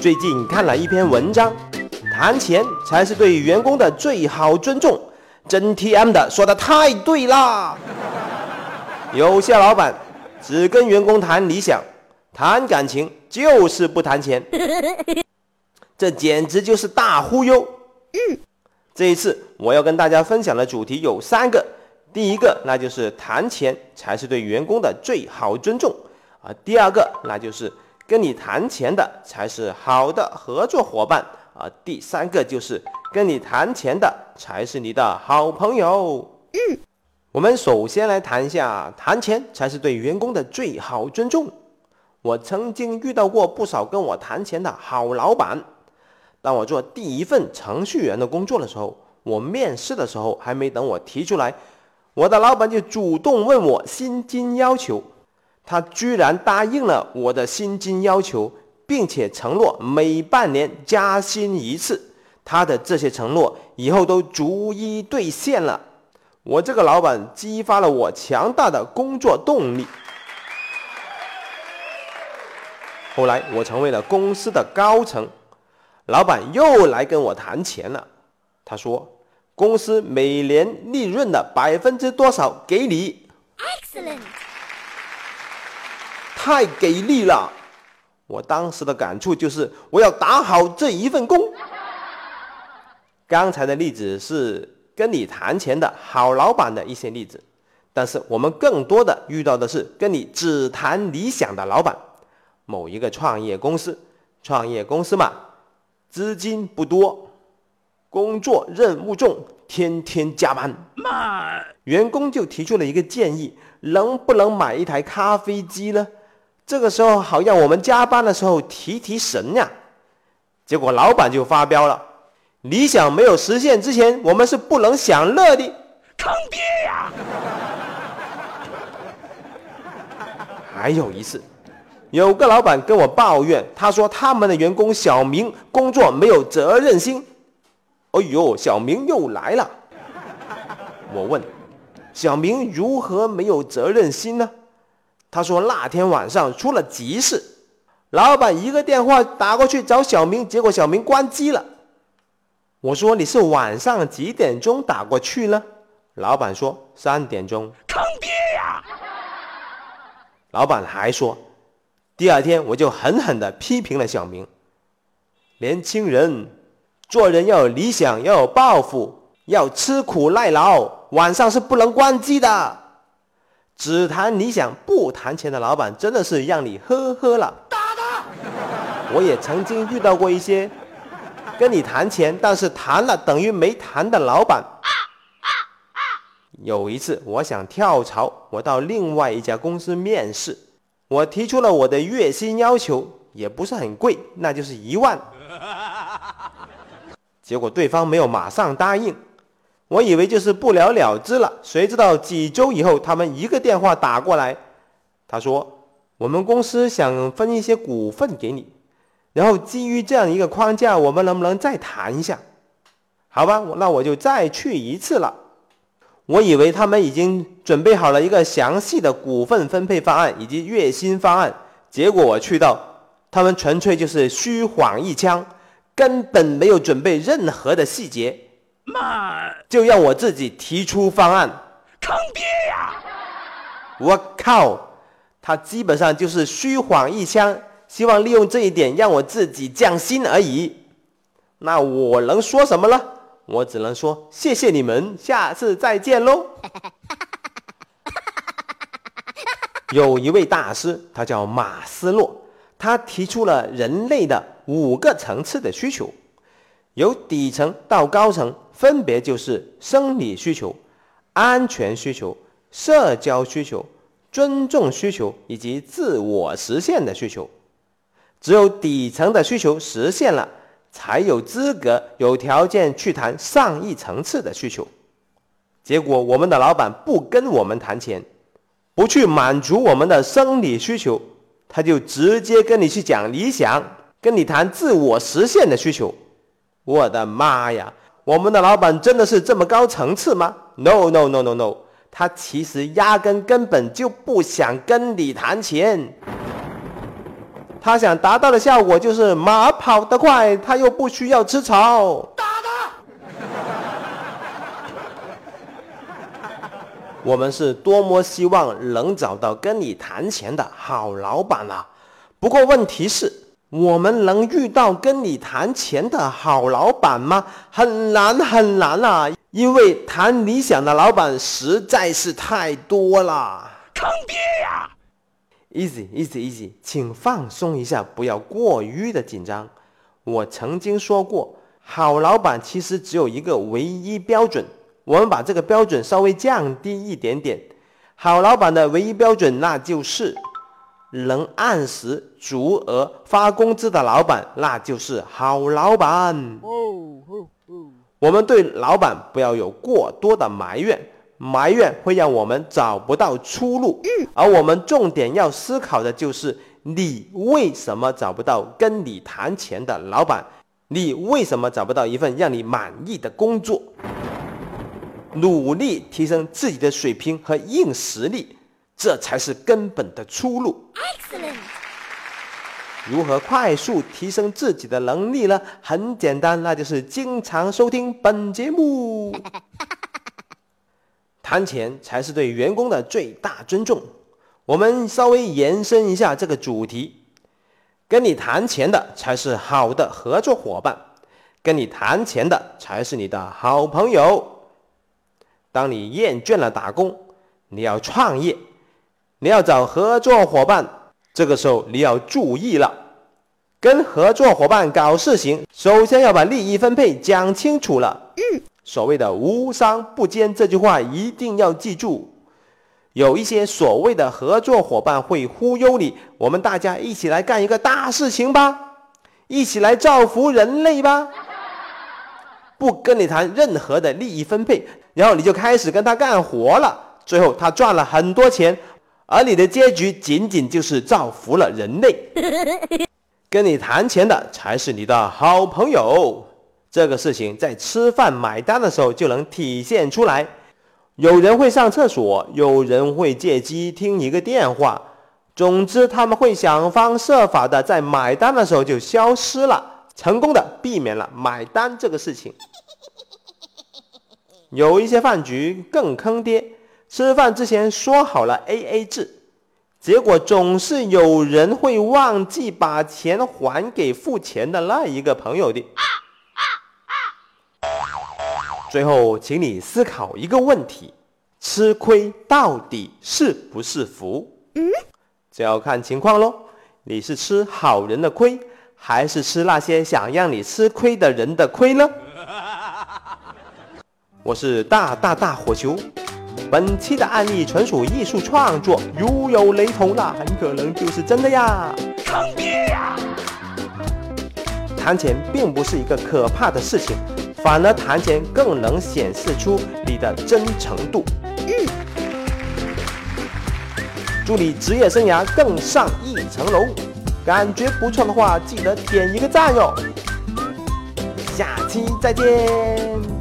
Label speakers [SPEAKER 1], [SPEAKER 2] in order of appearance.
[SPEAKER 1] 最近看了一篇文章，谈钱才是对员工的最好尊重。真 TM 的说的太对啦！有些老板只跟员工谈理想、谈感情，就是不谈钱，这简直就是大忽悠。这一次我要跟大家分享的主题有三个，第一个那就是谈钱才是对员工的最好尊重啊，第二个那就是跟你谈钱的才是好的合作伙伴啊，第三个就是跟你谈钱的才是你的好朋友。嗯，我们首先来谈一下谈钱才是对员工的最好尊重。我曾经遇到过不少跟我谈钱的好老板。当我做第一份程序员的工作的时候，我面试的时候还没等我提出来，我的老板就主动问我薪金要求。他居然答应了我的薪金要求，并且承诺每半年加薪一次。他的这些承诺以后都逐一兑现了。我这个老板激发了我强大的工作动力。后来我成为了公司的高层。老板又来跟我谈钱了，他说：“公司每年利润的百分之多少给你？”Excellent，太给力了！我当时的感触就是，我要打好这一份工。刚才的例子是跟你谈钱的好老板的一些例子，但是我们更多的遇到的是跟你只谈理想的老板。某一个创业公司，创业公司嘛。资金不多，工作任务重，天天加班。妈，员工就提出了一个建议：能不能买一台咖啡机呢？这个时候好让我们加班的时候提提神呀。结果老板就发飙了：理想没有实现之前，我们是不能享乐的。坑爹呀！还有一次。有个老板跟我抱怨，他说他们的员工小明工作没有责任心。哎呦，小明又来了。我问，小明如何没有责任心呢？他说那天晚上出了急事，老板一个电话打过去找小明，结果小明关机了。我说你是晚上几点钟打过去呢？老板说三点钟。坑爹呀！老板还说。第二天，我就狠狠地批评了小明。年轻人，做人要有理想，要有抱负，要吃苦耐劳，晚上是不能关机的。只谈理想不谈钱的老板，真的是让你呵呵了。打他！我也曾经遇到过一些跟你谈钱，但是谈了等于没谈的老板。有一次，我想跳槽，我到另外一家公司面试。我提出了我的月薪要求，也不是很贵，那就是一万。结果对方没有马上答应，我以为就是不了了之了。谁知道几周以后，他们一个电话打过来，他说：“我们公司想分一些股份给你，然后基于这样一个框架，我们能不能再谈一下？”好吧，那我就再去一次了。我以为他们已经准备好了一个详细的股份分配方案以及月薪方案，结果我去到，他们纯粹就是虚晃一枪，根本没有准备任何的细节，妈，就让我自己提出方案，坑爹呀！我靠，他基本上就是虚晃一枪，希望利用这一点让我自己降薪而已，那我能说什么呢？我只能说谢谢你们，下次再见喽。有一位大师，他叫马斯洛，他提出了人类的五个层次的需求，由底层到高层，分别就是生理需求、安全需求、社交需求、尊重需求以及自我实现的需求。只有底层的需求实现了。才有资格、有条件去谈上亿层次的需求。结果，我们的老板不跟我们谈钱，不去满足我们的生理需求，他就直接跟你去讲理想，跟你谈自我实现的需求。我的妈呀！我们的老板真的是这么高层次吗？No No No No No，他其实压根根本就不想跟你谈钱。他想达到的效果就是马跑得快，他又不需要吃草。打他！我们是多么希望能找到跟你谈钱的好老板啊！不过问题是，我们能遇到跟你谈钱的好老板吗？很难很难啊！因为谈理想的老板实在是太多了。坑爹呀！Easy easy easy，请放松一下，不要过于的紧张。我曾经说过，好老板其实只有一个唯一标准。我们把这个标准稍微降低一点点。好老板的唯一标准，那就是能按时足额发工资的老板，那就是好老板。我们对老板不要有过多的埋怨。埋怨会让我们找不到出路，而我们重点要思考的就是：你为什么找不到跟你谈钱的老板？你为什么找不到一份让你满意的工作？努力提升自己的水平和硬实力，这才是根本的出路。Excellent。如何快速提升自己的能力呢？很简单，那就是经常收听本节目。谈钱才是对员工的最大尊重。我们稍微延伸一下这个主题，跟你谈钱的才是好的合作伙伴，跟你谈钱的才是你的好朋友。当你厌倦了打工，你要创业，你要找合作伙伴，这个时候你要注意了。跟合作伙伴搞事情，首先要把利益分配讲清楚了。嗯。所谓的无商不奸这句话一定要记住。有一些所谓的合作伙伴会忽悠你，我们大家一起来干一个大事情吧，一起来造福人类吧。不跟你谈任何的利益分配，然后你就开始跟他干活了，最后他赚了很多钱，而你的结局仅仅就是造福了人类。跟你谈钱的才是你的好朋友。这个事情在吃饭买单的时候就能体现出来。有人会上厕所，有人会借机听一个电话，总之他们会想方设法的在买单的时候就消失了，成功的避免了买单这个事情。有一些饭局更坑爹，吃饭之前说好了 A A 制，结果总是有人会忘记把钱还给付钱的那一个朋友的。最后，请你思考一个问题：吃亏到底是不是福？嗯，这要看情况喽。你是吃好人的亏，还是吃那些想让你吃亏的人的亏呢？我是大大大火球，本期的案例纯属艺术创作，如有雷同，那很可能就是真的呀。坑爹呀！谈钱并不是一个可怕的事情。反而谈钱更能显示出你的真诚度。祝你职业生涯更上一层楼。感觉不错的话，记得点一个赞哟。下期再见。